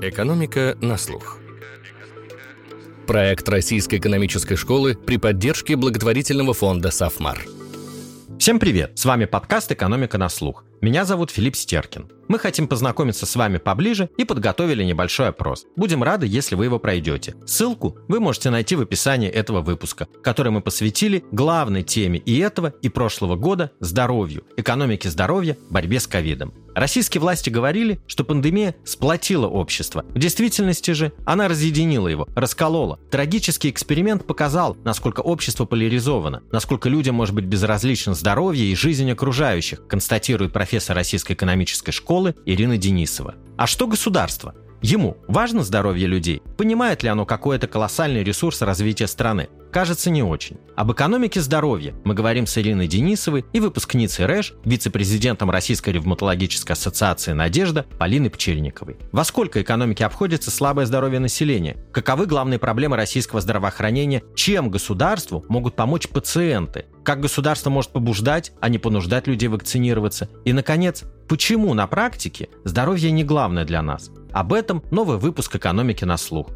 Экономика на слух. Проект Российской экономической школы при поддержке благотворительного фонда «Сафмар». Всем привет! С вами подкаст «Экономика на слух». Меня зовут Филипп Стеркин. Мы хотим познакомиться с вами поближе и подготовили небольшой опрос. Будем рады, если вы его пройдете. Ссылку вы можете найти в описании этого выпуска, который мы посвятили главной теме и этого, и прошлого года – здоровью, экономике здоровья, борьбе с ковидом. Российские власти говорили, что пандемия сплотила общество. В действительности же она разъединила его, расколола. Трагический эксперимент показал, насколько общество поляризовано, насколько людям может быть безразлично здоровье и жизнь окружающих, констатирует профессор Российской экономической школы Ирина Денисова. А что государство? Ему важно здоровье людей? Понимает ли оно какой-то колоссальный ресурс развития страны? Кажется, не очень. Об экономике здоровья мы говорим с Ириной Денисовой и выпускницей РЭШ, вице-президентом Российской ревматологической ассоциации «Надежда» Полиной Пчельниковой. Во сколько экономике обходится слабое здоровье населения? Каковы главные проблемы российского здравоохранения? Чем государству могут помочь пациенты? Как государство может побуждать, а не понуждать людей вакцинироваться? И, наконец, почему на практике здоровье не главное для нас? Об этом новый выпуск «Экономики на слух».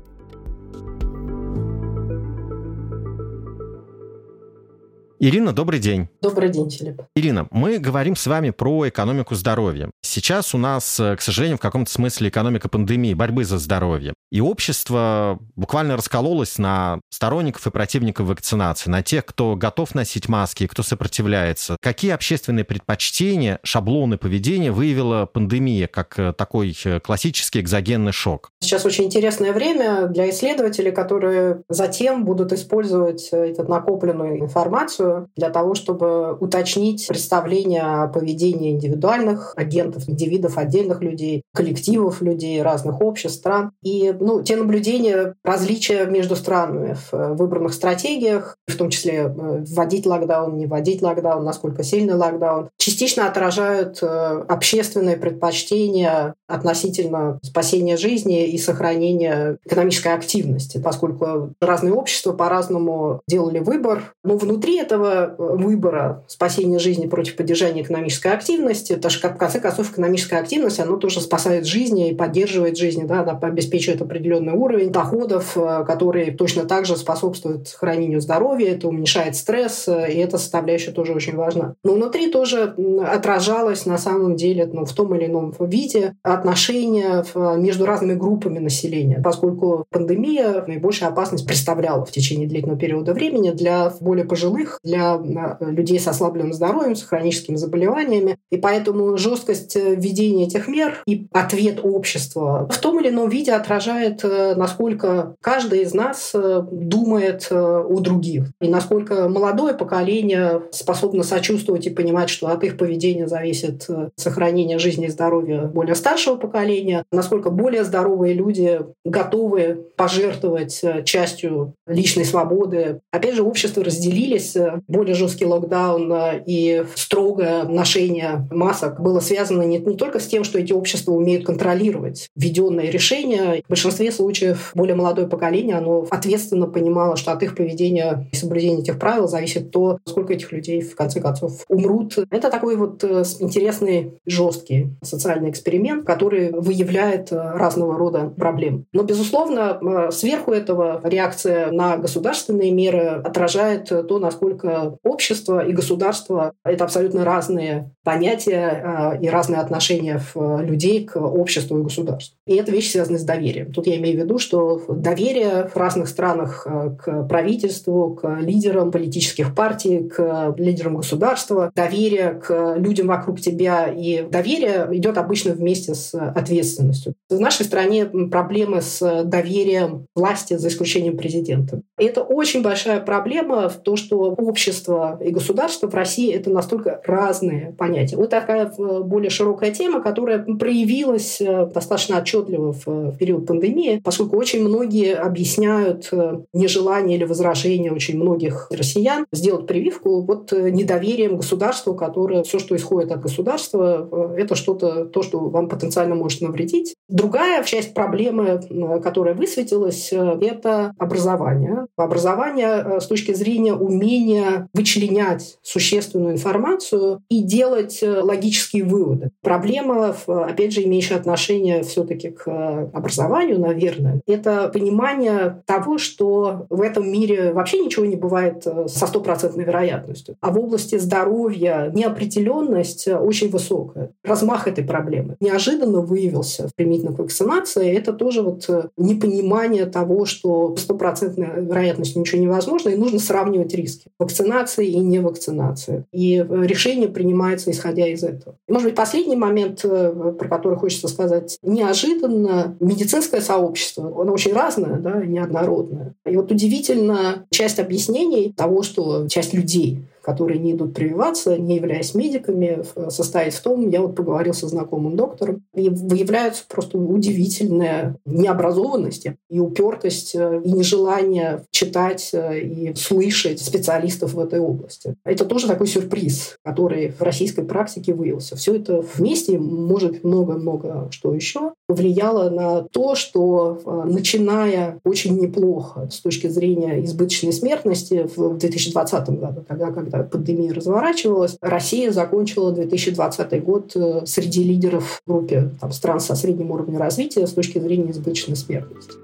Ирина, добрый день. Добрый день, Филипп. Ирина, мы говорим с вами про экономику здоровья. Сейчас у нас, э, к сожалению, в каком-то смысле экономика пандемии, борьбы за здоровье. И общество буквально раскололось на сторонников и противников вакцинации, на тех, кто готов носить маски и кто сопротивляется. Какие общественные предпочтения, шаблоны поведения выявила пандемия как э, такой э, классический экзогенный шок? Сейчас очень интересное время для исследователей, которые затем будут использовать эту накопленную информацию для того, чтобы уточнить представление о поведении индивидуальных агентов, индивидов, отдельных людей, коллективов людей, разных обществ, стран. И ну, те наблюдения, различия между странами в э, выбранных стратегиях, в том числе э, вводить локдаун, не вводить локдаун, насколько сильный локдаун, частично отражают э, общественные предпочтения относительно спасения жизни и сохранения экономической активности, поскольку разные общества по-разному делали выбор. Но внутри этого этого э, выбора спасения жизни против поддержания экономической активности, потому что, в конце концов, экономическая активность, она тоже спасает жизни и поддерживает жизни, да, она обеспечивает определенный уровень доходов, э, который точно так же способствует сохранению здоровья, это уменьшает стресс, э, и эта составляющая тоже очень важна. Но внутри тоже отражалось на самом деле ну, в том или ином виде отношения между разными группами населения, поскольку пандемия наибольшую опасность представляла в течение длительного периода времени для более пожилых, для людей с ослабленным здоровьем, с хроническими заболеваниями. И поэтому жесткость э, введения этих мер и ответ общества в том или ином виде отражает, э, насколько каждый из нас э, думает о других. И насколько молодое поколение способно сочувствовать и понимать, что от их поведения зависит сохранение жизни и здоровья более старшего поколения, насколько более здоровые люди готовы пожертвовать частью личной свободы. Опять же, общество разделились более жесткий локдаун э, и строгое ношение масок было связано не, не только с тем, что эти общества умеют контролировать введенные решения. В большинстве случаев более молодое поколение, оно ответственно понимало, что от их поведения и соблюдения этих правил зависит то, сколько этих людей в конце концов умрут. Это такой вот э, интересный, жесткий социальный эксперимент, который выявляет э, разного рода проблемы. Но, безусловно, сверху этого реакция на государственные меры отражает то, насколько поскольку общество и государство — это абсолютно разные понятия а, и разные отношения людей к обществу и государству. И эта вещь связана с доверием. Тут я имею в виду, что доверие в разных странах а, к правительству, к лидерам политических партий, к лидерам государства, доверие к людям вокруг тебя и доверие идет обычно вместе с ответственностью. В нашей стране проблемы с доверием власти, за исключением президента. И это очень большая проблема в том, что общество и государство в России — это настолько разные понятия. Вот такая э, более широкая тема, которая проявилась э, достаточно отчетливо в период пандемии, поскольку очень многие объясняют э, нежелание или возражение очень многих россиян сделать прививку вот недоверием государству, которое все, что исходит от государства, это что-то, то, что вам потенциально может навредить. Другая часть проблемы, которая высветилась, это образование. Образование с точки зрения умения вычленять существенную информацию и делать э, логические выводы. Проблема, опять же, имеющая отношение все-таки к образованию, наверное, это понимание того, что в этом мире вообще ничего не бывает э, со стопроцентной вероятностью. А в области здоровья неопределенность очень высокая. Размах этой проблемы неожиданно выявился применительно к вакцинации. Это тоже вот э, непонимание того, что стопроцентной вероятностью ничего невозможно, и нужно сравнивать риски вакцинации и невакцинации. И э, решение принимается исходя из этого. И, может быть, последний момент, про который хочется сказать. Неожиданно медицинское сообщество, оно очень разное, да, неоднородное. И вот удивительно часть объяснений того, что часть людей которые не идут прививаться, не являясь медиками, состоит в том, я вот поговорил со знакомым доктором, и выявляется просто удивительная необразованность и упертость, э, и нежелание читать э, и слышать специалистов в этой области. Это тоже такой сюрприз, который в российской практике выявился. Все это вместе, может много-много что еще, влияло на то, что э, начиная очень неплохо с точки зрения избыточной смертности в 2020 году, тогда, когда когда пандемия разворачивалась, Россия закончила 2020 год э, среди лидеров в группе там, стран со средним уровнем развития с точки зрения избыточной смертности.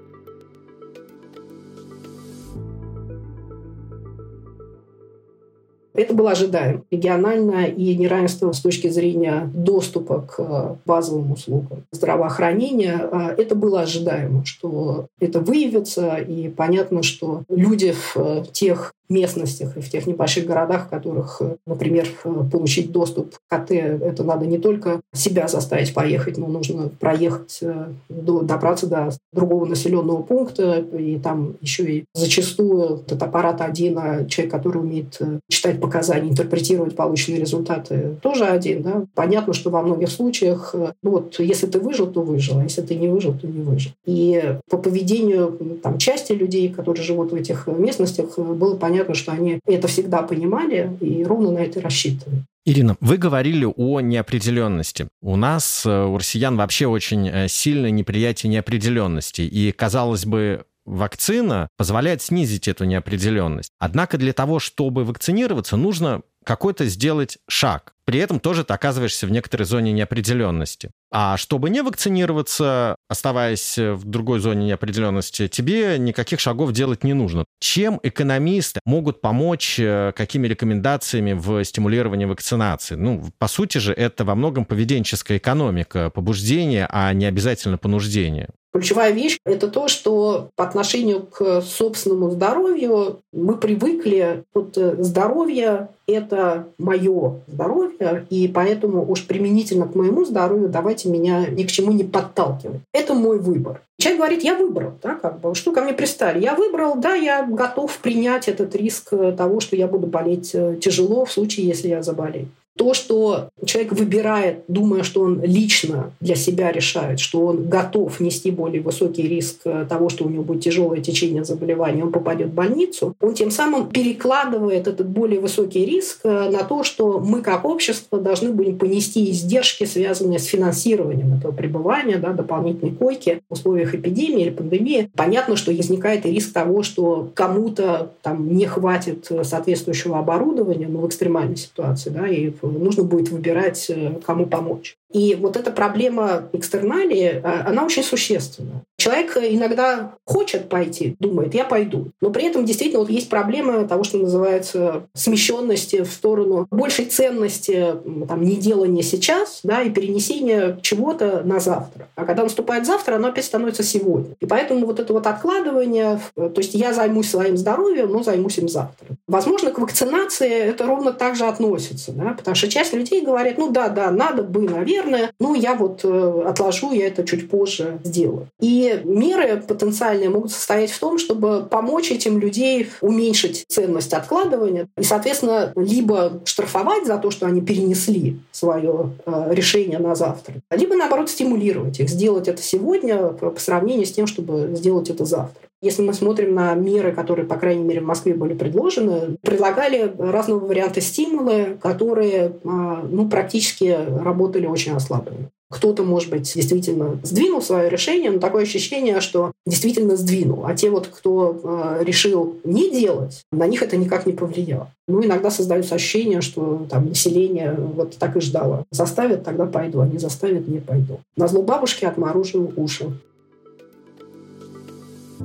Это было ожидаемо. Региональное и неравенство с точки зрения доступа к э, базовым услугам здравоохранения, э, это было ожидаемо, что это выявится, и понятно, что люди в тех местностях и в тех небольших городах, в которых, э, например, э, получить доступ к КТ, это надо не только себя заставить поехать, но нужно проехать, э, до, добраться до другого населенного пункта, и там еще и зачастую этот аппарат один, а человек, который умеет читать показания, интерпретировать полученные результаты, тоже один. Да? Понятно, что во многих случаях, ну вот, если ты выжил, то выжил, а если ты не выжил, то не выжил. И по поведению там, части людей, которые живут в этих местностях, было понятно, понятно, что они это всегда понимали и ровно на это рассчитывали. Ирина, вы говорили о неопределенности. У нас, э, у россиян, вообще очень э, сильное неприятие неопределенности. И, казалось бы, вакцина позволяет снизить эту неопределенность. Однако для того, чтобы вакцинироваться, нужно какой-то сделать шаг. При этом тоже ты оказываешься в некоторой зоне неопределенности. А чтобы не вакцинироваться, оставаясь в другой зоне неопределенности, тебе никаких шагов делать не нужно. Чем экономисты могут помочь, э, какими рекомендациями в стимулировании вакцинации? Ну, по сути же, это во многом поведенческая экономика, побуждение, а не обязательно понуждение. Ключевая вещь – это то, что по отношению к собственному здоровью мы привыкли, вот э, здоровье – это мое здоровье, и поэтому уж применительно к моему здоровью давайте меня ни к чему не подталкивать. Это мой выбор. Человек говорит, я выбрал, да, как бы, что ко мне пристали. Я выбрал, да, я готов принять этот риск того, что я буду болеть э, тяжело в случае, если я заболею то, что человек выбирает, думая, что он лично для себя решает, что он готов нести более высокий риск э, того, что у него будет тяжелое течение заболевания, он попадет в больницу, он тем самым перекладывает этот более высокий риск э, на то, что мы как общество должны будем понести издержки, связанные с финансированием этого пребывания, да, дополнительной койки в условиях эпидемии или пандемии. Понятно, что возникает и риск того, что кому-то там не хватит э, соответствующего оборудования, ну, в экстремальной ситуации, да, и нужно будет выбирать, э, кому помочь. И вот эта проблема экстерналии, а, она очень существенна. Человек иногда хочет пойти, думает, я пойду. Но при этом действительно вот есть проблема того, что называется смещенности в сторону большей ценности там, не делания сейчас да, и перенесения чего-то на завтра. А когда наступает завтра, оно опять становится сегодня. И поэтому вот это вот откладывание, то есть я займусь своим здоровьем, но займусь им завтра. Возможно, к вакцинации это ровно так же относится, да, потому что часть людей говорит, ну да, да, надо бы, наверное, наверное, ну, я вот э, отложу, я это чуть позже сделаю. И меры потенциальные могут состоять в том, чтобы помочь этим людей уменьшить ценность откладывания и, соответственно, либо штрафовать за то, что они перенесли свое э, решение на завтра, либо, наоборот, стимулировать их, сделать это сегодня по сравнению с тем, чтобы сделать это завтра. Если мы смотрим на меры, которые, по крайней мере, в Москве были предложены, предлагали разного варианта стимулы, которые а, ну, практически работали очень ослабленно. Кто-то, может быть, действительно сдвинул свое решение, но такое ощущение, что действительно сдвинул. А те вот, кто э, решил не делать, на них это никак не повлияло. Ну, иногда создается ощущение, что там население вот так и ждало. Заставят, тогда пойду, а не заставят, не пойду. На зло бабушки отморожу уши.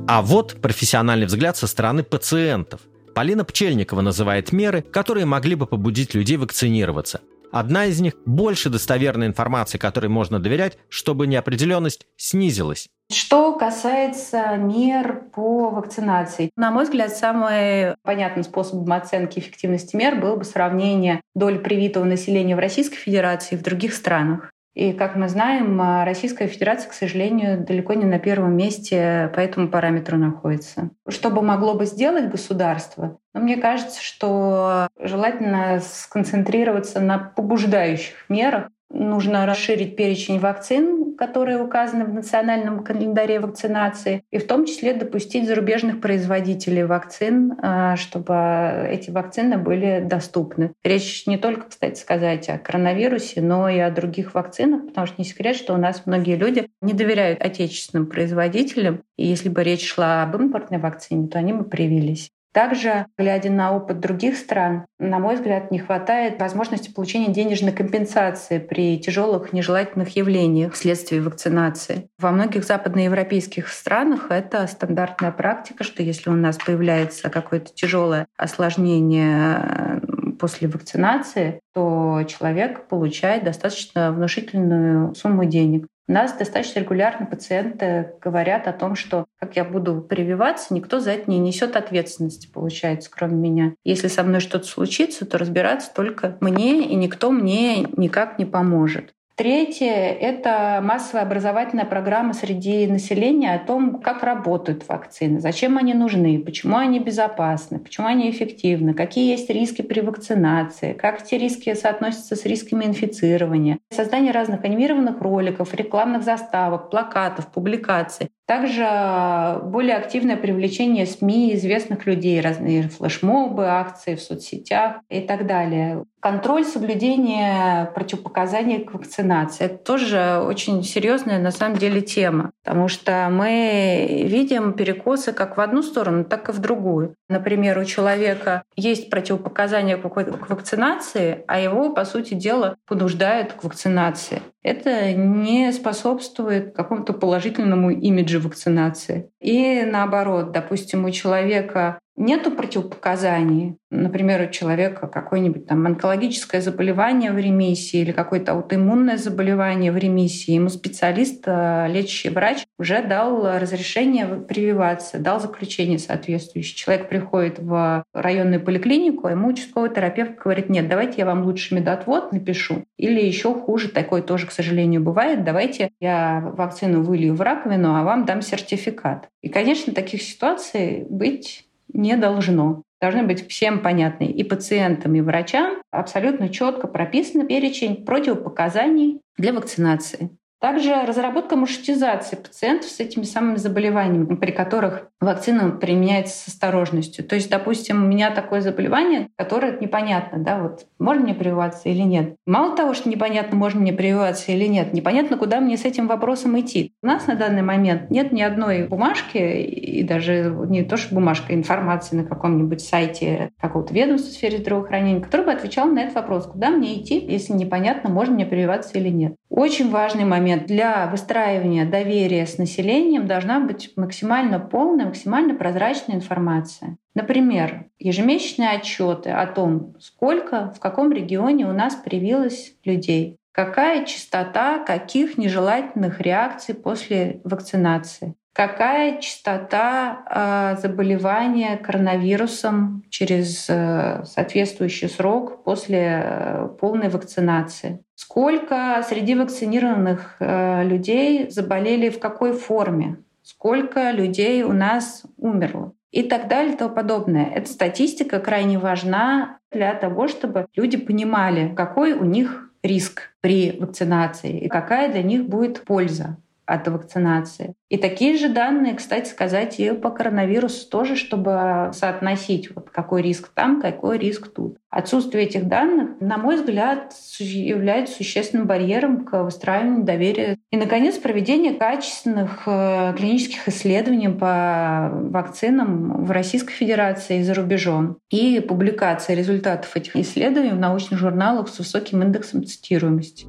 А вот профессиональный взгляд со стороны пациентов. Полина Пчельникова называет меры, которые могли бы побудить людей вакцинироваться. Одна из них – больше достоверной информации, которой можно доверять, чтобы неопределенность снизилась. Что касается мер по вакцинации, на мой взгляд, самым понятным способом оценки эффективности мер было бы сравнение доли привитого населения в Российской Федерации и в других странах. И, как мы знаем, Российская Федерация, к сожалению, далеко не на первом месте по этому параметру находится. Что бы могло бы сделать государство? Но ну, мне кажется, что желательно сконцентрироваться на побуждающих мерах, Нужно расширить перечень вакцин, которые указаны в национальном календаре вакцинации, и в том числе допустить зарубежных производителей вакцин, а, чтобы эти вакцины были доступны. Речь не только, кстати сказать, о коронавирусе, но и о других вакцинах, потому что не секрет, что у нас многие люди не доверяют отечественным производителям, и если бы речь шла об импортной вакцине, то они бы привились. Также, глядя на опыт других стран, на мой взгляд, не хватает возможности получения денежной компенсации при тяжелых нежелательных явлениях вследствие вакцинации. Во многих западноевропейских странах это стандартная практика, что если у нас появляется какое-то тяжелое осложнение э, после вакцинации, то человек получает достаточно внушительную сумму денег. У нас достаточно регулярно пациенты говорят о том, что как я буду прививаться, никто за это не несет ответственности, получается, кроме меня. Если со мной что-то случится, то разбираться только мне, и никто мне никак не поможет. Третье — это массовая образовательная программа среди населения о том, как работают вакцины, зачем они нужны, почему они безопасны, почему они эффективны, какие есть риски при вакцинации, как эти риски соотносятся с рисками инфицирования. Создание разных анимированных роликов, рекламных заставок, плакатов, публикаций. Также более активное привлечение СМИ, известных людей, разные флешмобы, акции в соцсетях и так далее. Контроль соблюдения противопоказаний к вакцинации — это тоже очень серьезная на самом деле тема, потому что мы видим перекосы как в одну сторону, так и в другую. Например, у человека есть противопоказания к вакцинации, а его, по сути дела, понуждают к вакцинации это не способствует какому-то положительному имиджу вакцинации. И наоборот, допустим, у человека нету противопоказаний. Например, у человека какое-нибудь там онкологическое заболевание в ремиссии или какое-то аутоиммунное заболевание в ремиссии. Ему специалист, э, лечащий врач уже дал разрешение прививаться, дал заключение соответствующее. Человек приходит в районную поликлинику, а ему участковый терапевт говорит, нет, давайте я вам лучше медотвод напишу. Или еще хуже, такое тоже, к сожалению, бывает, давайте я вакцину вылью в раковину, а вам дам сертификат. И, конечно, таких ситуаций быть не должно. Должны быть всем понятны и пациентам, и врачам абсолютно четко прописан перечень противопоказаний для вакцинации. Также разработка маршрутизации пациентов с этими самыми заболеваниями, при которых вакцина применяется с осторожностью. То есть, допустим, у меня такое заболевание, которое непонятно, да, вот можно мне прививаться или нет. Мало того, что непонятно, можно мне прививаться или нет, непонятно, куда мне с этим вопросом идти. У нас на данный момент нет ни одной бумажки, и даже не то, что бумажка, информации на каком-нибудь сайте какого-то ведомства в сфере здравоохранения, который бы отвечал на этот вопрос, куда мне идти, если непонятно, можно мне прививаться или нет. Очень важный момент для выстраивания доверия с населением должна быть максимально полная, максимально прозрачная информация. Например, ежемесячные отчеты о том, сколько в каком регионе у нас привилось людей, какая частота каких нежелательных реакций после вакцинации, какая частота э, заболевания коронавирусом через э, соответствующий срок после э, полной вакцинации. Сколько среди вакцинированных э, людей заболели в какой форме? Сколько людей у нас умерло? И так далее и тому подобное. Эта статистика крайне важна для того, чтобы люди понимали, какой у них риск при вакцинации и какая для них будет польза. От вакцинации. И такие же данные, кстати сказать, и по коронавирусу тоже, чтобы соотносить, вот какой риск там, какой риск тут. Отсутствие этих данных, на мой взгляд, является существенным барьером к выстраиванию доверия. И, наконец, проведение качественных э, клинических исследований по вакцинам в Российской Федерации и за рубежом. И публикация результатов этих исследований в научных журналах с высоким индексом цитируемости.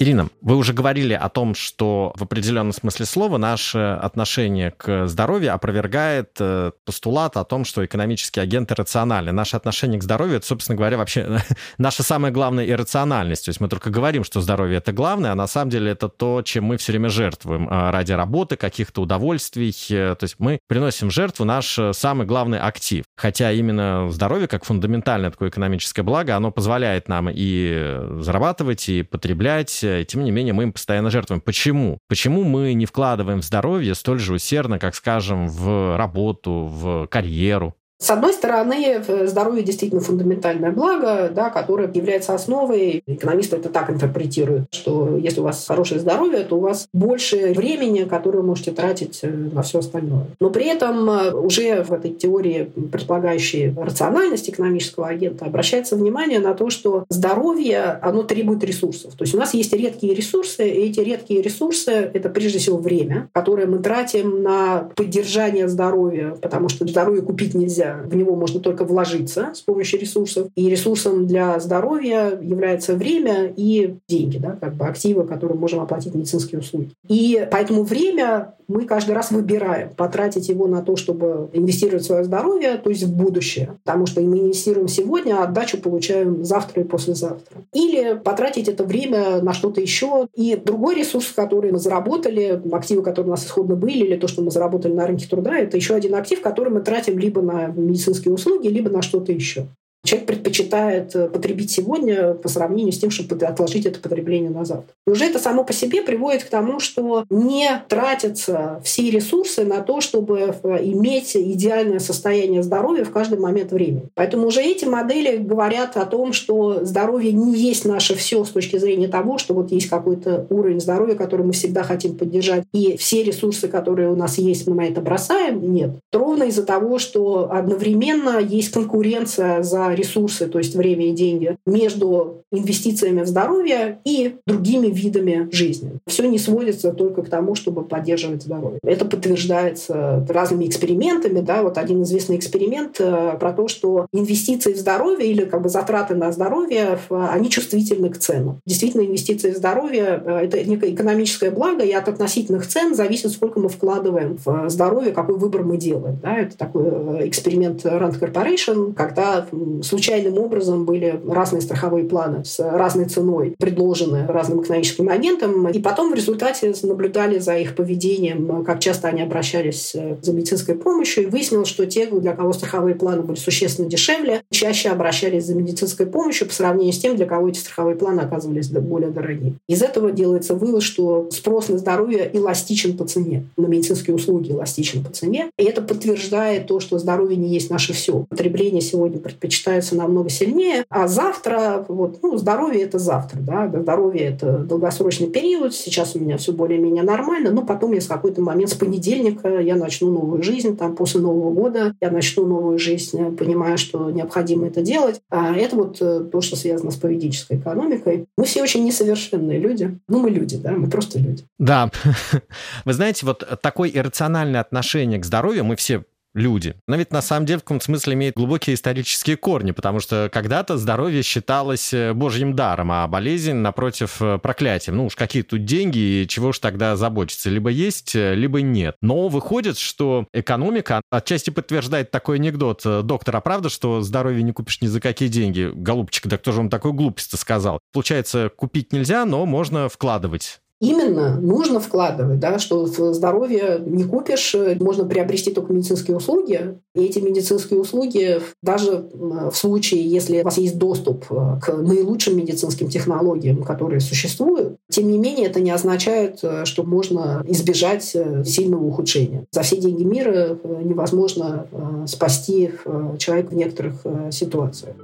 Ирина, вы уже говорили о том, что в определенном смысле слова наше отношение к здоровью опровергает э, постулат о том, что экономические агенты рациональны. Наше отношение к здоровью, это, собственно говоря, вообще наша самая главная иррациональность. То есть мы только говорим, что здоровье это главное, а на самом деле это то, чем мы все время жертвуем э, ради работы, каких-то удовольствий. Э, то есть мы приносим в жертву наш самый главный актив. Хотя именно здоровье, как фундаментальное такое экономическое благо, оно позволяет нам и зарабатывать, и потреблять, и тем не менее мы им постоянно жертвуем. Почему? Почему мы не вкладываем в здоровье столь же усердно, как, скажем, в работу, в карьеру? С одной стороны, здоровье действительно фундаментальное благо, да, которое является основой. Экономисты это так интерпретируют, что если у вас хорошее здоровье, то у вас больше времени, которое вы можете тратить э, на все остальное. Но при этом э, уже в этой теории, предполагающей рациональность экономического агента, обращается внимание на то, что здоровье, оно требует ресурсов. То есть у нас есть редкие ресурсы, и эти редкие ресурсы — это прежде всего время, которое мы тратим на поддержание здоровья, потому что здоровье купить нельзя в него можно только вложиться с помощью ресурсов. И ресурсом для здоровья является время и деньги, да, как бы активы, которые можем оплатить медицинские услуги. И поэтому время мы каждый раз выбираем потратить его на то, чтобы инвестировать в свое здоровье, то есть в будущее. Потому что мы инвестируем сегодня, а отдачу получаем завтра и послезавтра. Или потратить это время на что-то еще. И другой ресурс, который мы заработали, активы, которые у нас исходно были, или то, что мы заработали на рынке труда, это еще один актив, который мы тратим либо на медицинские услуги, либо на что-то еще. Человек предпочитает э, потребить сегодня по сравнению с тем, чтобы отложить это потребление на завтра. И уже это само по себе приводит к тому, что не тратятся все ресурсы на то, чтобы э, иметь идеальное состояние здоровья в каждый момент времени. Поэтому уже эти модели говорят о том, что здоровье не есть наше все с точки зрения того, что вот есть какой-то уровень здоровья, который мы всегда хотим поддержать, и все ресурсы, которые у нас есть, мы на это бросаем. Нет. Ровно из-за того, что одновременно есть конкуренция за ресурсы, то есть время и деньги, между инвестициями в здоровье и другими видами жизни. Все не сводится только к тому, чтобы поддерживать здоровье. Это подтверждается разными экспериментами. Да? Вот один известный эксперимент э, про то, что инвестиции в здоровье или как бы затраты на здоровье, они чувствительны к ценам. Действительно, инвестиции в здоровье э, — это некое экономическое благо, и от относительных цен зависит, сколько мы вкладываем в здоровье, какой выбор мы делаем. Да? Это такой э, эксперимент Rand Corporation, когда случайным образом были разные страховые планы с разной ценой, предложены разным экономическим агентам, и потом в результате наблюдали за их поведением, как часто они обращались э, за медицинской помощью, и выяснилось, что те, для кого страховые планы были существенно дешевле, чаще обращались за медицинской помощью по сравнению с тем, для кого эти страховые планы оказывались более дорогими. Из этого делается вывод, что спрос на здоровье эластичен по цене, на медицинские услуги эластичен по цене, и это подтверждает то, что здоровье не есть наше все. Потребление сегодня предпочитает считаются намного сильнее. А завтра, вот, ну, здоровье это завтра, да, здоровье это долгосрочный период, сейчас у меня все более-менее нормально, но потом я с какой-то момент, с понедельника я начну новую жизнь, там, после Нового года я начну новую жизнь, понимая, что необходимо это делать. А это вот э, то, что связано с поведенческой экономикой. Мы все очень несовершенные люди. Ну, мы люди, да, мы просто люди. Да. Вы знаете, вот такое иррациональное отношение к здоровью мы все люди. Но ведь на самом деле в каком-то смысле имеет глубокие исторические корни, потому что когда-то здоровье считалось э, божьим даром, а болезнь, напротив, э, проклятием. Ну уж какие тут деньги, и чего уж тогда заботиться? Либо есть, э, либо нет. Но выходит, что экономика отчасти подтверждает такой анекдот. Доктор, а правда, что здоровье не купишь ни за какие деньги? Голубчик, да кто же вам такую глупость сказал? Получается, купить нельзя, но можно вкладывать. Именно нужно вкладывать, да, что в здоровье не купишь, можно приобрести только медицинские услуги. И эти медицинские услуги, даже в случае, если у вас есть доступ э, к наилучшим медицинским технологиям, которые существуют, тем не менее это не означает, э, что можно избежать э, сильного ухудшения. За все деньги мира невозможно спасти человека в некоторых ситуациях.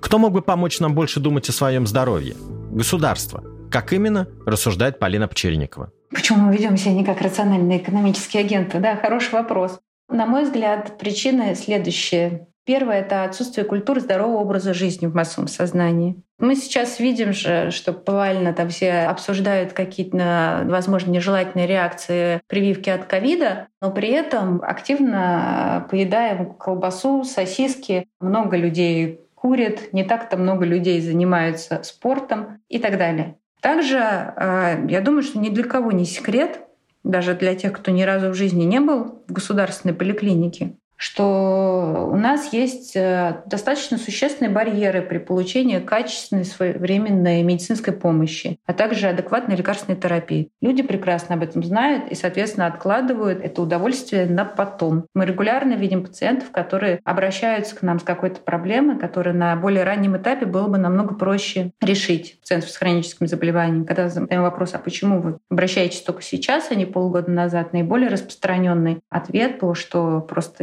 Кто мог бы помочь нам больше думать о своем здоровье? Государство – Как именно, рассуждает Полина Пчельникова. Почему мы ведем себя не как рациональные экономические агенты? Да, хороший вопрос. На мой взгляд, причины следующие. Первое — это отсутствие культуры здорового образа жизни в массовом сознании. Мы сейчас видим же, что повально там все обсуждают какие-то, возможно, нежелательные реакции прививки от ковида, но при этом активно поедаем колбасу, сосиски. Много людей курят, не так-то много людей занимаются спортом и так далее. Также э, я думаю, что ни для кого не секрет, даже для тех, кто ни разу в жизни не был в государственной поликлинике, что у нас есть э, достаточно существенные барьеры при получении качественной своевременной медицинской помощи, а также адекватной лекарственной терапии. Люди прекрасно об этом знают и, соответственно, откладывают это удовольствие на потом. Мы регулярно видим пациентов, которые обращаются к нам с какой-то проблемой, которую на более раннем этапе было бы намного проще решить пациентов с хроническими заболеваниями. Когда задаем вопрос, а почему вы обращаетесь только сейчас, а не полгода назад, наиболее распространенный ответ был, что просто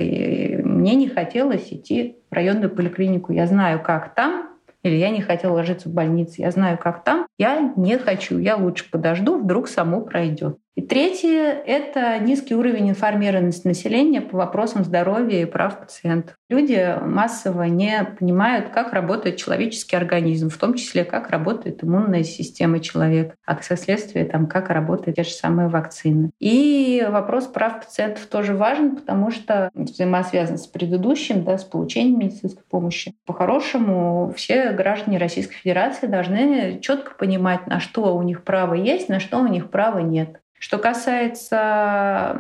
мне не хотелось идти в районную поликлинику. Я знаю, как там, или я не хотела ложиться в больницу, я знаю, как там, я не хочу, я лучше подожду, вдруг само пройдет. Третье — это низкий уровень информированности населения по вопросам здоровья и прав пациентов. Люди массово не понимают, как работает человеческий организм, в том числе, как работает иммунная система человека, а как следствие, там, как работают те же самые вакцины. И вопрос прав пациентов тоже важен, потому что взаимосвязан с предыдущим, да, с получением медицинской помощи. По-хорошему, все граждане Российской Федерации должны четко понимать, на что у них право есть, на что у них права нет. Что касается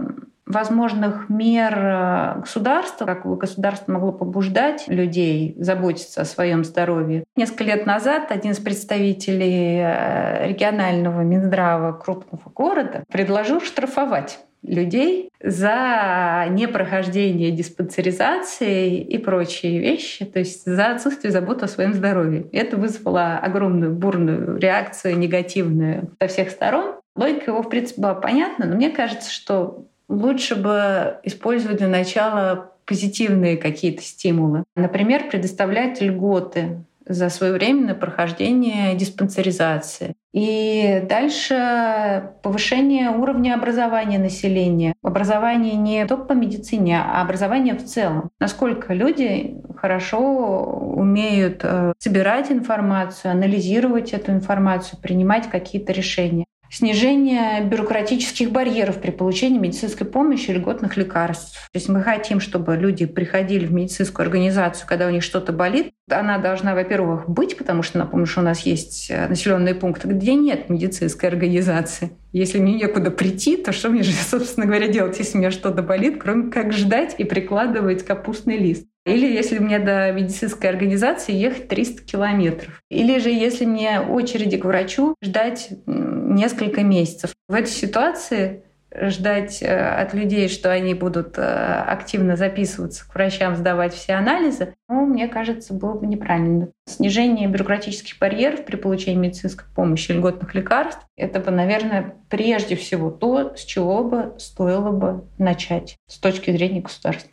возможных мер э, государства, как бы государство могло побуждать людей заботиться о своем здоровье. Несколько лет назад один из представителей э, регионального Минздрава крупного города предложил штрафовать людей за непрохождение диспансеризации и прочие вещи, то есть за отсутствие заботы о своем здоровье. Это вызвало огромную бурную реакцию негативную со всех сторон. Логика его, в принципе, была понятна, но мне кажется, что лучше бы использовать для начала позитивные какие-то стимулы. Например, предоставлять льготы за своевременное прохождение диспансеризации. И дальше повышение уровня образования населения. Образование не только по медицине, а образование в целом. Насколько люди хорошо умеют э, собирать информацию, анализировать эту информацию, принимать какие-то решения снижение бюрократических барьеров при получении медицинской помощи и льготных лекарств. То есть мы хотим, чтобы люди приходили в медицинскую организацию, когда у них что-то болит. Она должна, во-первых, быть, потому что, напомню, что у нас есть э, населенные пункты, где нет медицинской организации. Если мне некуда прийти, то что мне же, собственно говоря, делать, если у меня что-то болит, кроме как ждать и прикладывать капустный лист? Или если мне до медицинской организации ехать 300 километров. Или же если мне очереди к врачу ждать несколько месяцев. В этой ситуации ждать э, от людей, что они будут э, активно записываться к врачам, сдавать все анализы, ну, мне кажется, было бы неправильно. Снижение бюрократических барьеров при получении медицинской помощи, льготных лекарств, это бы, наверное, прежде всего то, с чего бы стоило бы начать с точки зрения государства.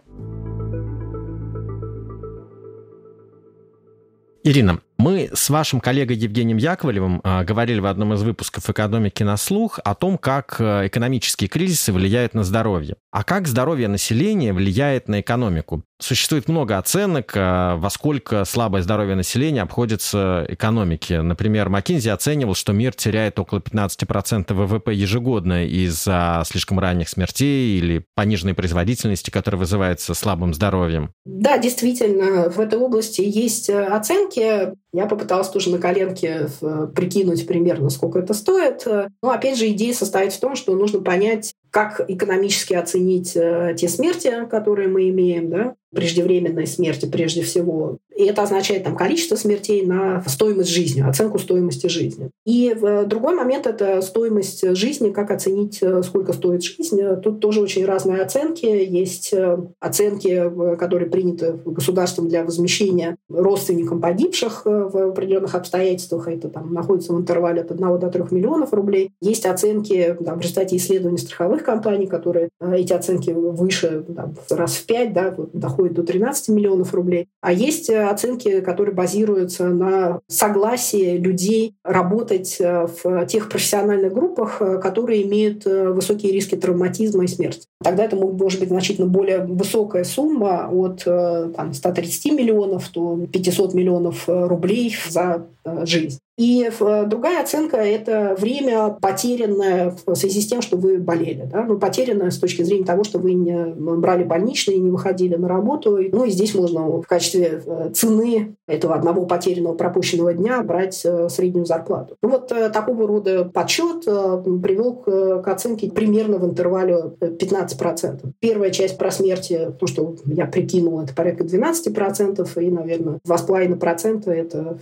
Ирина, мы с вашим коллегой Евгением Яковлевым э, говорили в одном из выпусков «Экономики на слух» о том, как э, экономические кризисы влияют на здоровье. А как здоровье населения влияет на экономику? Существует много оценок, э, во сколько слабое здоровье населения обходится экономике. Например, Маккинзи оценивал, что мир теряет около 15% ВВП ежегодно из-за слишком ранних смертей или пониженной производительности, которая вызывается слабым здоровьем. Да, действительно, в этой области есть оценки. Я попыталась тоже на коленке э, прикинуть примерно, сколько это стоит. Но опять же, идея состоит в том, что нужно понять, как экономически оценить э, те смерти, которые мы имеем, да, преждевременной смерти прежде всего. И это означает там, количество смертей на стоимость жизни, оценку стоимости жизни. И другой момент — это стоимость жизни, как оценить, э, сколько стоит жизнь. Тут тоже очень разные оценки. Есть э, оценки, которые приняты государством для возмещения родственникам погибших в определенных обстоятельствах. Это там находится в интервале от 1 до 3 миллионов рублей. Есть оценки там, в результате исследований страховых компаний, которые э, эти оценки выше там, раз в пять да, доходят доходит до 13 миллионов рублей. А есть оценки, которые базируются на согласии людей работать в тех профессиональных группах, которые имеют высокие риски травматизма и смерти. Тогда это может быть значительно более высокая сумма от там, 130 миллионов до 500 миллионов рублей за жизнь. И другая оценка – это время потерянное в связи с тем, что вы болели. Да? Ну, потерянное с точки зрения того, что вы не брали больничные, не выходили на работу. Ну и здесь можно в качестве э, цены этого одного потерянного пропущенного дня брать э, среднюю зарплату. Ну вот э, такого рода подсчет привел к оценке примерно в интервале 15%. Первая часть про смерти, то, что я прикинул, это порядка 12%, и, наверное, 2,5% это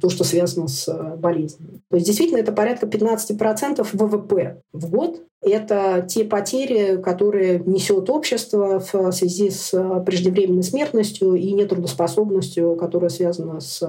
то, что связано с болезнью. То есть действительно это порядка 15% ВВП в год. Это те потери, которые несет общество в связи с преждевременной смертностью и нетрудоспособностью, которая связана с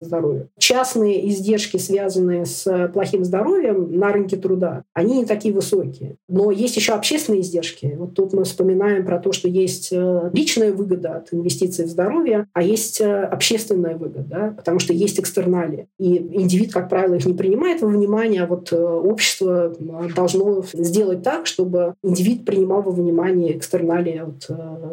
здоровья. Частные издержки, связанные с плохим здоровьем на рынке труда, они не такие высокие. Но есть еще общественные издержки. Вот тут мы вспоминаем про то, что есть э, личная выгода от инвестиций в здоровье, а есть э, общественная выгода, да? потому что есть экстерналии. И индивид, как правило, их не принимает во внимание, а вот э, общество должно сделать так, чтобы индивид принимал во внимание экстерналии от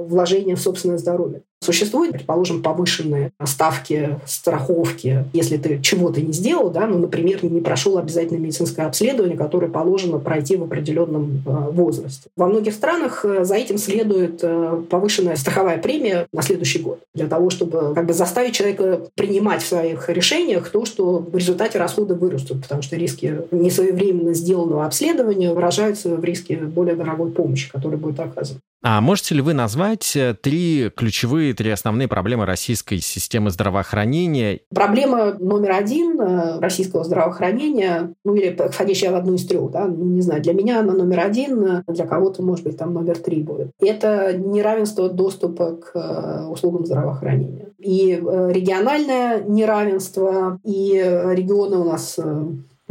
вложения в собственное здоровье. Существуют, предположим, повышенные ставки страховки, если ты чего-то не сделал, да, ну, например, не прошел обязательное медицинское обследование, которое положено пройти в определенном э, возрасте. Во многих странах э, за этим следует э, повышенная страховая премия на следующий год для того, чтобы как бы заставить человека принимать в своих решениях то, что в результате расходы вырастут, потому что риски несвоевременно сделанного обследования выражаются в риске более дорогой помощи, которая будет оказана. А можете ли вы назвать э, три ключевые, три основные проблемы российской системы здравоохранения? Проблема номер один э, российского здравоохранения, ну или входящая в одну из трех, да, ну, не знаю, для меня она номер один, э, для кого-то, может быть, там номер три будет. Это неравенство доступа к услугам здравоохранения. И региональное неравенство, и регионы у нас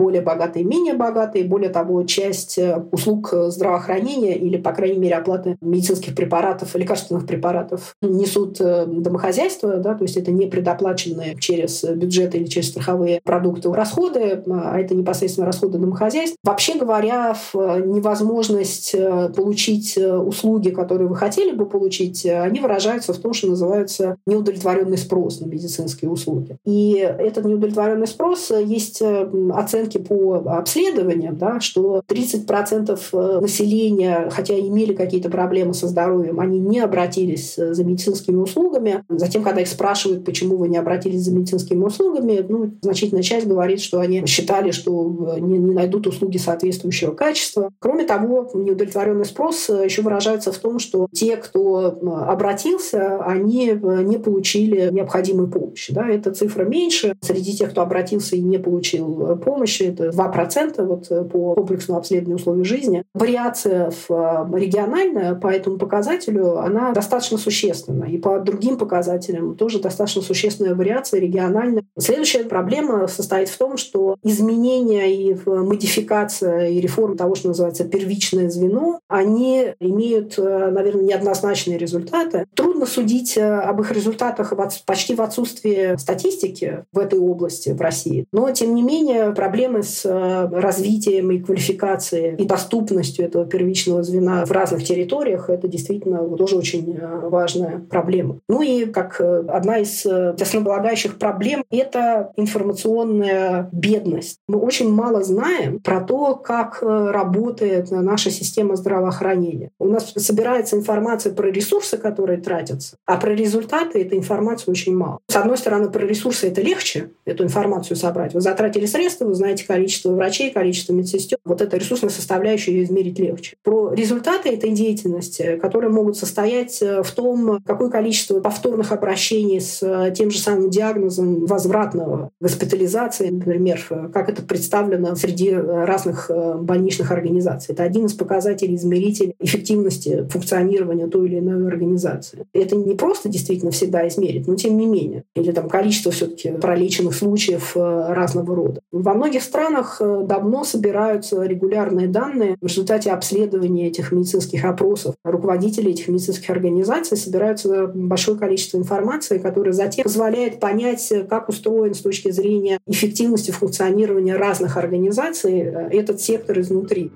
более богатые, менее богатые. Более того, часть э, услуг здравоохранения или, по крайней мере, оплаты медицинских препаратов, лекарственных препаратов несут э, домохозяйства, да, то есть это не предоплаченные через бюджет или через страховые продукты расходы, а это непосредственно расходы домохозяйств. Вообще говоря, невозможность э, получить услуги, которые вы хотели бы получить, они выражаются в том, что называется неудовлетворенный спрос на медицинские услуги. И этот неудовлетворенный спрос есть оценка оценки по обследованиям, да, что 30% э, населения, хотя имели какие-то проблемы со здоровьем, они не обратились э, за медицинскими услугами. Затем, когда их спрашивают, почему вы не обратились за медицинскими услугами, ну, значительная часть говорит, что они считали, что э, не, не найдут услуги соответствующего качества. Кроме того, неудовлетворенный спрос еще выражается в том, что те, кто обратился, они не получили необходимую помощь. Да, эта цифра меньше. Среди тех, кто обратился и не получил помощь, помощи, это 2% вот э, по комплексному обследованию условий жизни. Вариация в э, региональная по этому показателю, она достаточно существенна. И по другим показателям тоже достаточно существенная вариация региональная. Следующая проблема состоит в том, что изменения и модификация и реформа того, что называется первичное звено, они имеют, э, наверное, неоднозначные результаты. Трудно судить об их результатах почти в отсутствии статистики в этой области в России. Но, тем не менее, проблема проблемы с э, развитием и квалификацией и доступностью этого первичного звена в разных территориях, это действительно тоже очень э, важная проблема. Ну и как э, одна из основополагающих проблем — это информационная бедность. Мы очень мало знаем про то, как работает наша система здравоохранения. У нас собирается информация про ресурсы, которые тратятся, а про результаты этой информации очень мало. С одной стороны, про ресурсы это легче, эту информацию собрать. Вы затратили средства, вы знаете, знаете количество врачей, количество медсестер. Вот эта ресурсная составляющая ее измерить легче. Про результаты этой деятельности, которые могут состоять э, в том, какое количество повторных обращений с э, тем же самым диагнозом возвратного госпитализации, например, как это представлено среди разных э, больничных организаций. Это один из показателей измерителей эффективности функционирования той или иной организации. Это не просто действительно всегда измерить, но тем не менее. Или там количество все-таки пролеченных случаев разного рода. Во многих многих странах э, давно собираются регулярные данные. В результате обследования этих медицинских опросов руководители этих медицинских организаций собираются большое количество информации, которая затем позволяет понять, как устроен с точки зрения эффективности функционирования разных организаций э, этот сектор изнутри.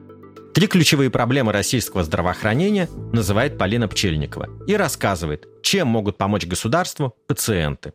Три ключевые проблемы российского здравоохранения называет Полина Пчельникова и рассказывает, чем могут помочь государству пациенты.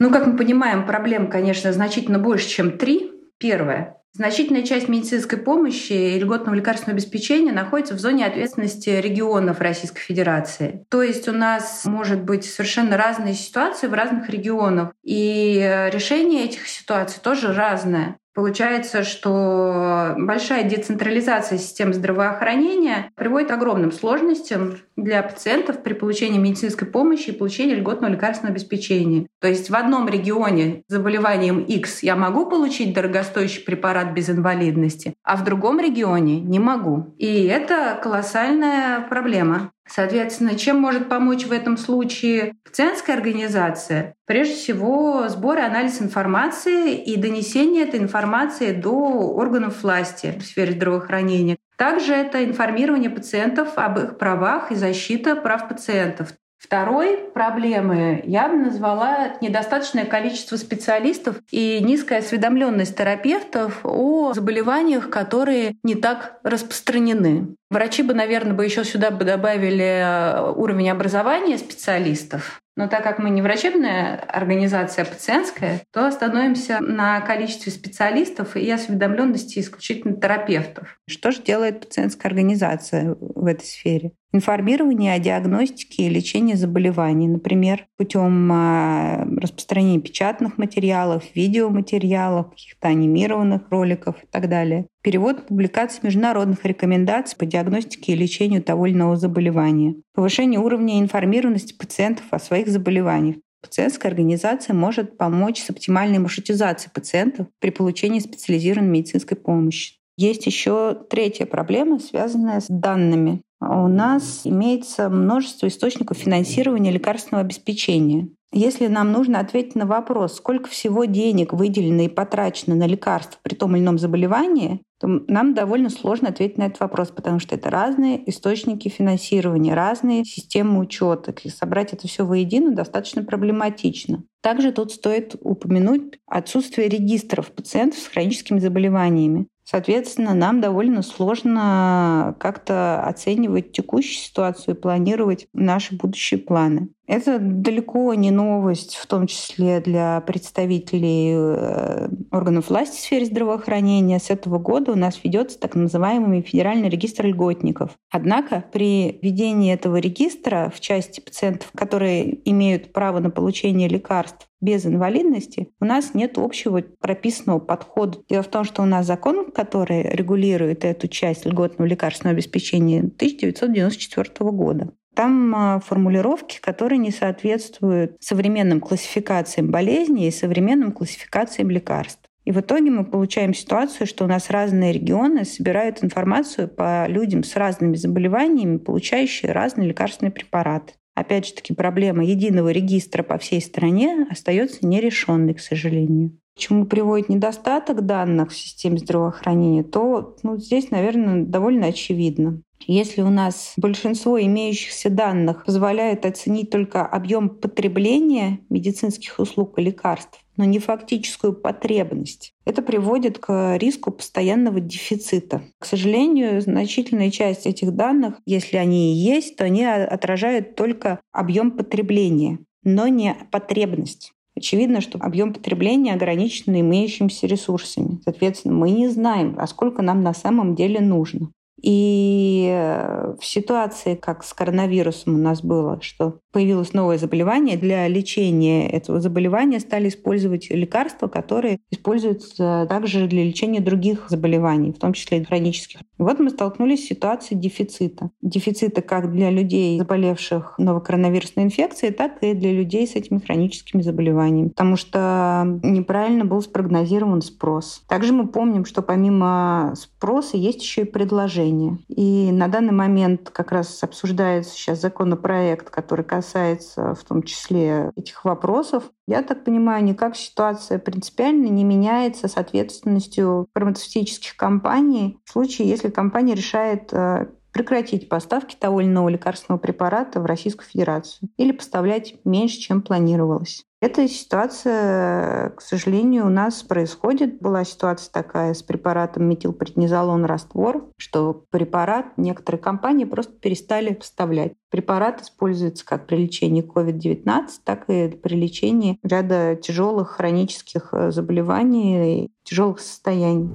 Ну, как мы понимаем, проблем, конечно, значительно больше, чем три. Первое. Значительная часть медицинской помощи и льготного лекарственного обеспечения находится в зоне ответственности регионов Российской Федерации. То есть у нас может быть совершенно разные ситуации в разных регионах, и решение этих ситуаций тоже разное. Получается, что большая децентрализация системы здравоохранения приводит к огромным сложностям для пациентов при получении медицинской помощи и получении льготного лекарственного обеспечения. То есть в одном регионе с заболеванием X я могу получить дорогостоящий препарат без инвалидности, а в другом регионе не могу. И это колоссальная проблема. Соответственно, чем может помочь в этом случае пациентская организация? Прежде всего, сбор и анализ информации и донесение этой информации до органов власти в сфере здравоохранения. Также это информирование пациентов об их правах и защита прав пациентов. Второй проблемой я бы назвала недостаточное количество специалистов и низкая осведомленность терапевтов о заболеваниях, которые не так распространены. Врачи бы, наверное, бы еще сюда бы добавили э, уровень образования специалистов. Но так как мы не врачебная организация, а пациентская, то остановимся на количестве специалистов и осведомленности исключительно терапевтов. Что же делает пациентская организация в этой сфере? Информирование о диагностике и лечении заболеваний, например, путем а, распространения печатных материалов, видеоматериалов, каких-то анимированных роликов и так далее. Перевод публикаций международных рекомендаций по диагностике и лечению того или иного заболевания. Повышение уровня информированности пациентов о своих заболеваниях. Пациентская организация может помочь с оптимальной маршрутизацией пациентов при получении специализированной медицинской помощи. Есть еще третья проблема, связанная с данными. У нас имеется множество источников финансирования лекарственного обеспечения. Если нам нужно ответить на вопрос, сколько всего денег выделено и потрачено на лекарства при том или ином заболевании, то нам довольно сложно ответить на этот вопрос, потому что это разные источники финансирования, разные системы учета. И собрать это все воедино достаточно проблематично. Также тут стоит упомянуть отсутствие регистров пациентов с хроническими заболеваниями. Соответственно, нам довольно сложно как-то оценивать текущую ситуацию и планировать наши будущие планы. Это далеко не новость, в том числе для представителей э, органов власти в сфере здравоохранения. С этого года у нас ведется так называемый федеральный регистр льготников. Однако при ведении этого регистра в части пациентов, которые имеют право на получение лекарств без инвалидности, у нас нет общего прописанного подхода. Дело в том, что у нас закон, который регулирует эту часть льготного лекарственного обеспечения 1994 года. Там а, формулировки, которые не соответствуют современным классификациям болезней и современным классификациям лекарств. И в итоге мы получаем ситуацию, что у нас разные регионы собирают информацию по людям с разными заболеваниями, получающие разные лекарственные препараты. Опять же таки, проблема единого регистра по всей стране остается нерешенной, к сожалению. К чему приводит недостаток данных в системе здравоохранения, то ну, здесь, наверное, довольно очевидно. Если у нас большинство имеющихся данных позволяет оценить только объем потребления медицинских услуг и лекарств, но не фактическую потребность. Это приводит к риску постоянного дефицита. К сожалению, значительная часть этих данных, если они и есть, то они отражают только объем потребления, но не потребность. Очевидно, что объем потребления ограничен имеющимися ресурсами. Соответственно, мы не знаем, а сколько нам на самом деле нужно. И э, в ситуации, как с коронавирусом у нас было, что появилось новое заболевание, для лечения этого заболевания стали использовать лекарства, которые используются также для лечения других заболеваний, в том числе и хронических. И вот мы столкнулись с ситуацией дефицита. Дефицита как для людей, заболевших новой коронавирусной инфекцией, так и для людей с этими хроническими заболеваниями, потому что неправильно был спрогнозирован спрос. Также мы помним, что помимо спроса есть еще и предложение населения. И на данный момент как раз обсуждается сейчас законопроект, который касается в том числе этих вопросов. Я так понимаю, никак ситуация принципиально не меняется с ответственностью фармацевтических компаний в случае, если компания решает э, прекратить поставки того или иного лекарственного препарата в Российскую Федерацию или поставлять меньше, чем планировалось. Эта ситуация, к сожалению, у нас происходит. Была ситуация такая с препаратом метилпреднизолон раствор, что препарат некоторые компании просто перестали поставлять. Препарат используется как при лечении COVID-19, так и при лечении ряда тяжелых хронических заболеваний и тяжелых состояний.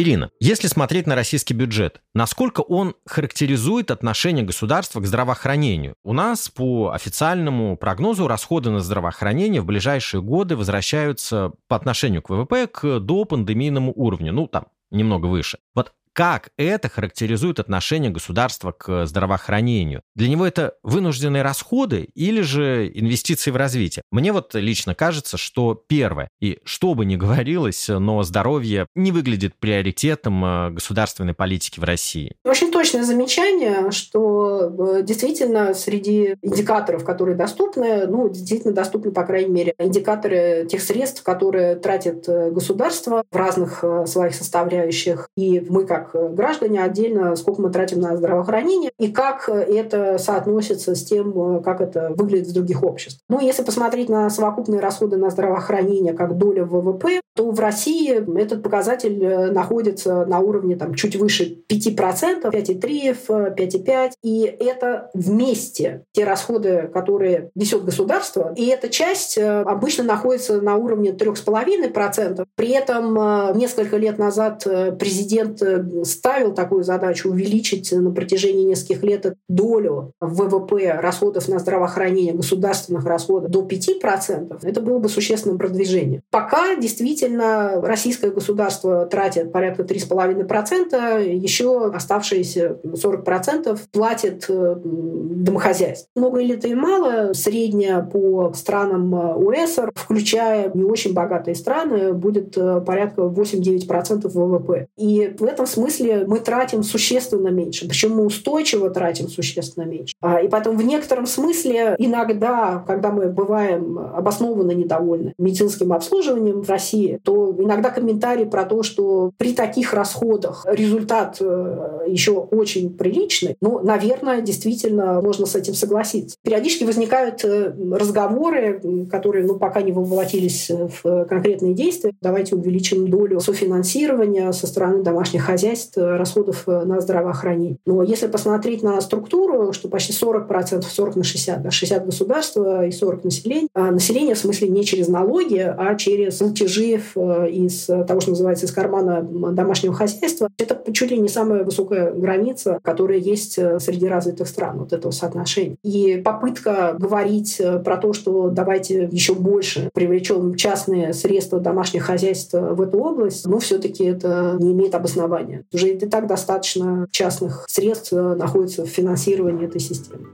Ирина, если смотреть на российский бюджет, насколько он характеризует отношение государства к здравоохранению? У нас по официальному прогнозу расходы на здравоохранение в ближайшие годы возвращаются по отношению к ВВП к допандемийному уровню, ну там немного выше. Вот как это характеризует отношение государства к здравоохранению? Для него это вынужденные расходы или же инвестиции в развитие? Мне вот лично кажется, что первое, и что бы ни говорилось, но здоровье не выглядит приоритетом э, государственной политики в России. Очень точное замечание, что э, действительно среди индикаторов, которые доступны, ну, действительно доступны, по крайней мере, индикаторы тех средств, которые тратит э, государство в разных своих составляющих. И мы как как граждане отдельно, сколько мы тратим на здравоохранение и как это соотносится с тем, как это выглядит в других обществах. Ну, если посмотреть на совокупные расходы на здравоохранение как доля ВВП, то в России этот показатель э, находится на уровне там, чуть выше 5%, 5,3, 5,5. И это вместе те расходы, которые несет государство. И эта часть э, обычно находится на уровне 3,5%. При этом э, несколько лет назад президент ставил такую задачу увеличить на протяжении нескольких лет долю ВВП расходов на здравоохранение, государственных расходов до 5%. Это было бы существенным продвижением. Пока действительно российское государство тратит порядка 3,5%, еще оставшиеся 40% платит э, домохозяйство. Много или это и мало, средняя по странам э, УЭСР, включая не очень богатые страны, будет э, порядка 8-9% ВВП. И в этом смысле мы тратим существенно меньше. Причем мы устойчиво тратим существенно меньше. А, и потом в некотором смысле иногда, когда мы бываем обоснованно недовольны медицинским обслуживанием в России, то иногда комментарии про то, что при таких расходах результат э, еще очень приличный, ну, наверное, действительно можно с этим согласиться. Периодически возникают э, разговоры, которые ну, пока не воплотились в конкретные действия. Давайте увеличим долю софинансирования со стороны домашних хозяйств расходов на здравоохранение. Но если посмотреть на структуру, что почти 40%, 40 на 60, да, 60 государства и 40 населения, а население в смысле не через налоги, а через платежи Э, из того, что называется из кармана домашнего хозяйства, это чуть ли не самая высокая граница, которая есть э, среди развитых стран, вот этого соотношения. И попытка говорить э, про то, что давайте еще больше привлечем частные средства домашних хозяйств в эту область, ну, все-таки это не имеет обоснования. Уже и так достаточно частных средств находится в финансировании этой системы.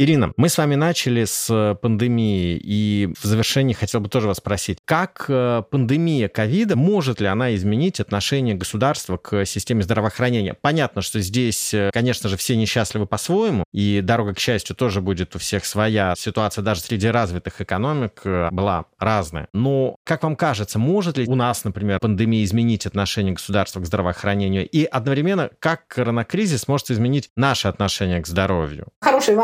Ирина, мы с вами начали с э, пандемии, и в завершении хотел бы тоже вас спросить, как э, пандемия ковида, может ли она изменить отношение государства к системе здравоохранения? Понятно, что здесь, э, конечно же, все несчастливы по-своему, и дорога к счастью тоже будет у всех своя. Ситуация даже среди развитых экономик была разная. Но, как вам кажется, может ли у нас, например, пандемия изменить отношение государства к здравоохранению? И одновременно, как коронакризис может изменить наше отношение к здоровью? Хороший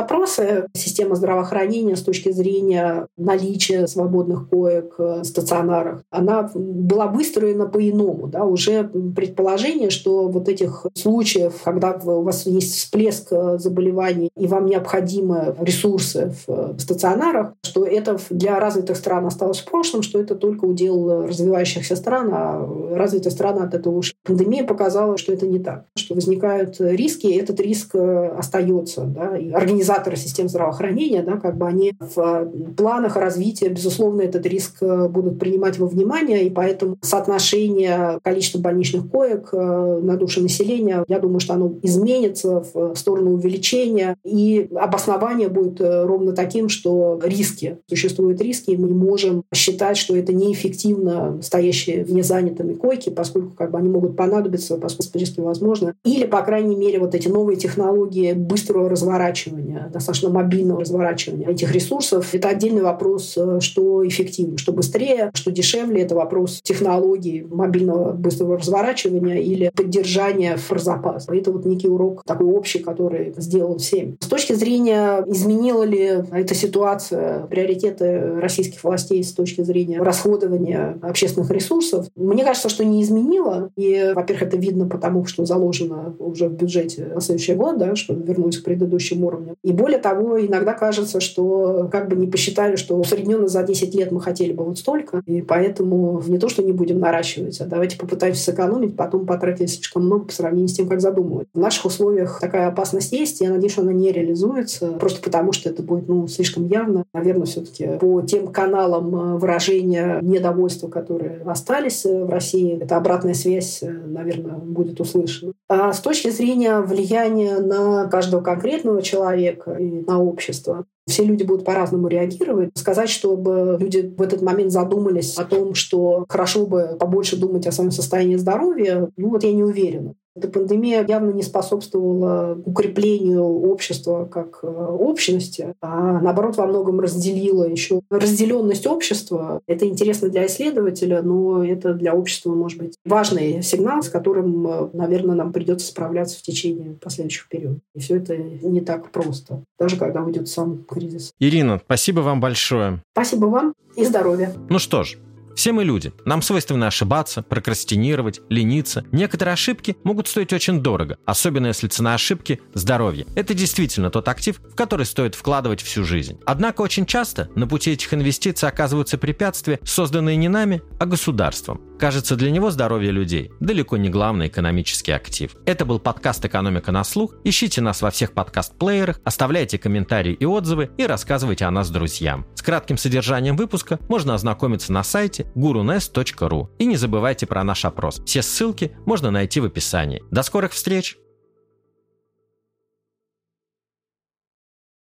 вопрос система здравоохранения с точки зрения наличия свободных коек в стационарах, она была выстроена по-иному. Да? Уже предположение, что вот этих случаев, когда у вас есть всплеск заболеваний и вам необходимы ресурсы в стационарах, что это для развитых стран осталось в прошлом, что это только удел развивающихся стран, а развитые страны от этого ушли. Пандемия показала, что это не так, что возникают риски, и этот риск остается. Да? И организаторы системы систем здравоохранения, да, как бы они в планах развития, безусловно, этот риск будут принимать во внимание, и поэтому соотношение количества больничных коек на душу населения, я думаю, что оно изменится в сторону увеличения, и обоснование будет ровно таким, что риски, существуют риски, и мы не можем считать, что это неэффективно стоящие незанятыми койки, поскольку как бы они могут понадобиться, поскольку риски возможны. Или, по крайней мере, вот эти новые технологии быстрого разворачивания, достаточно мобильного разворачивания этих ресурсов, это отдельный вопрос, э, что эффективнее, что быстрее, что дешевле. Это вопрос технологии мобильного быстрого разворачивания или поддержания в запас. Это вот некий урок такой общий, который сделан всем. С точки зрения, изменила ли эта ситуация приоритеты российских властей с точки зрения расходования общественных ресурсов, мне кажется, что не изменила. И, во-первых, это видно потому, что заложено уже в бюджете на следующий год, да, что вернусь к предыдущим уровням. И более того, иногда кажется, что как бы не посчитали, что усредненно за 10 лет мы хотели бы вот столько, и поэтому не то, что не будем наращивать, а давайте попытаемся сэкономить, потом потратить слишком много по сравнению с тем, как задумывают. В наших условиях такая опасность есть, я надеюсь, что она не реализуется, просто потому что это будет ну, слишком явно. Наверное, все-таки по тем каналам э, выражения недовольства, которые остались э, в России, эта обратная связь, э, наверное, будет услышана. А с точки зрения влияния на каждого конкретного человека и на общество, все люди будут по-разному реагировать. Сказать, чтобы люди в этот момент задумались о том, что хорошо бы побольше думать о своем состоянии здоровья, ну вот я не уверена. Эта пандемия явно не способствовала укреплению общества как э, общности, а наоборот во многом разделила еще разделенность общества. Это интересно для исследователя, но это для общества может быть важный сигнал, с которым, э, наверное, нам придется справляться в течение последующих периодов. И все это не так просто, даже когда уйдет сам кризис. Ирина, спасибо вам большое. Спасибо вам и здоровья. Ну что ж, все мы люди. Нам свойственно ошибаться, прокрастинировать, лениться. Некоторые ошибки могут стоить очень дорого, особенно если цена ошибки – здоровье. Это действительно тот актив, в который стоит вкладывать всю жизнь. Однако очень часто на пути этих инвестиций оказываются препятствия, созданные не нами, а государством. Кажется, для него здоровье людей далеко не главный экономический актив. Это был подкаст «Экономика на слух». Ищите нас во всех подкаст-плеерах, оставляйте комментарии и отзывы и рассказывайте о нас друзьям. С кратким содержанием выпуска можно ознакомиться на сайте gurunest.ru. И не забывайте про наш опрос. Все ссылки можно найти в описании. До скорых встреч!